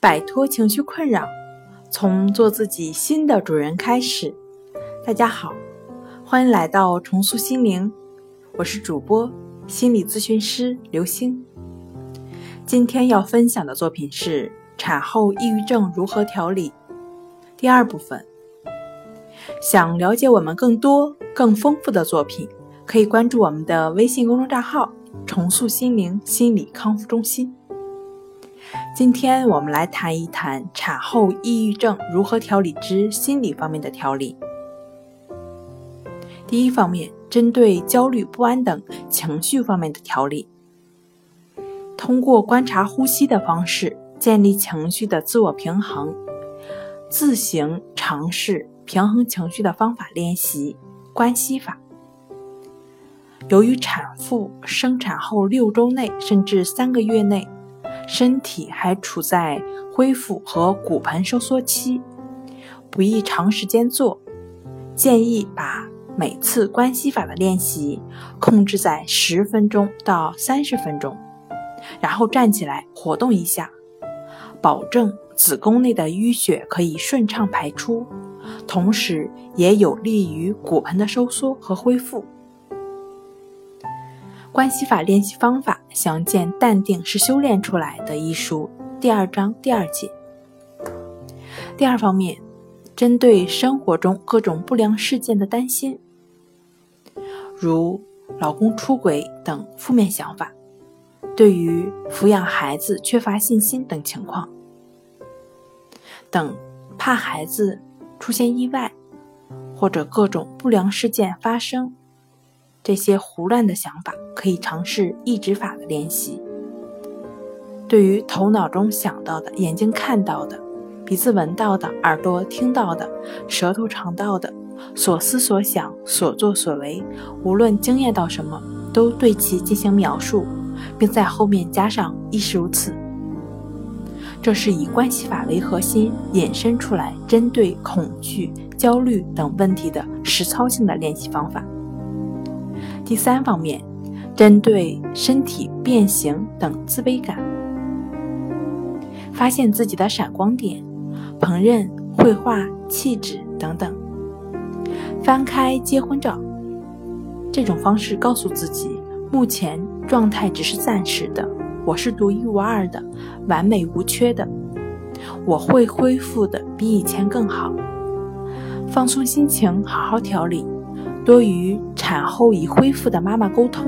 摆脱情绪困扰，从做自己新的主人开始。大家好，欢迎来到重塑心灵，我是主播心理咨询师刘星。今天要分享的作品是产后抑郁症如何调理第二部分。想了解我们更多更丰富的作品，可以关注我们的微信公众账号“重塑心灵心理康复中心”。今天我们来谈一谈产后抑郁症如何调理之心理方面的调理。第一方面，针对焦虑不安等情绪方面的调理，通过观察呼吸的方式建立情绪的自我平衡，自行尝试平衡情绪的方法练习关系法。由于产妇生产后六周内甚至三个月内。身体还处在恢复和骨盆收缩期，不宜长时间做。建议把每次关系法的练习控制在十分钟到三十分钟，然后站起来活动一下，保证子宫内的淤血可以顺畅排出，同时也有利于骨盆的收缩和恢复。关系法练习方法详见《淡定是修炼出来的》一书第二章第二节。第二方面，针对生活中各种不良事件的担心，如老公出轨等负面想法，对于抚养孩子缺乏信心等情况，等怕孩子出现意外或者各种不良事件发生。这些胡乱的想法，可以尝试抑制法的练习。对于头脑中想到的、眼睛看到的、鼻子闻到的、耳朵听到的、舌头尝到的、所思所想、所作所为，无论经验到什么，都对其进行描述，并在后面加上“亦是如此”。这是以关系法为核心引申出来，针对恐惧、焦虑等问题的实操性的练习方法。第三方面，针对身体变形等自卑感，发现自己的闪光点，烹饪、绘画、气质等等。翻开结婚照，这种方式告诉自己，目前状态只是暂时的，我是独一无二的，完美无缺的，我会恢复的比以前更好。放松心情，好好调理。多与产后已恢复的妈妈沟通，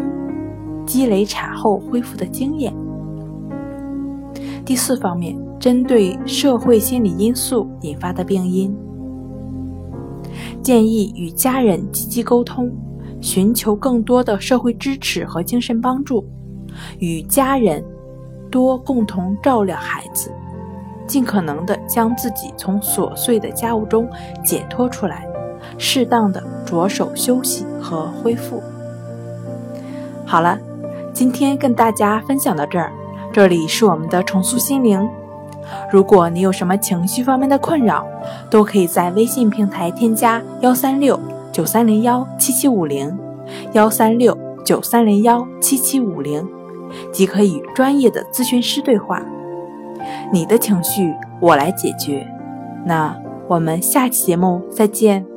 积累产后恢复的经验。第四方面，针对社会心理因素引发的病因，建议与家人积极沟通，寻求更多的社会支持和精神帮助，与家人多共同照料孩子，尽可能的将自己从琐碎的家务中解脱出来。适当的着手休息和恢复。好了，今天跟大家分享到这儿。这里是我们的重塑心灵。如果你有什么情绪方面的困扰，都可以在微信平台添加幺三六九三零幺七七五零幺三六九三零幺七七五零，即可与专业的咨询师对话。你的情绪我来解决。那我们下期节目再见。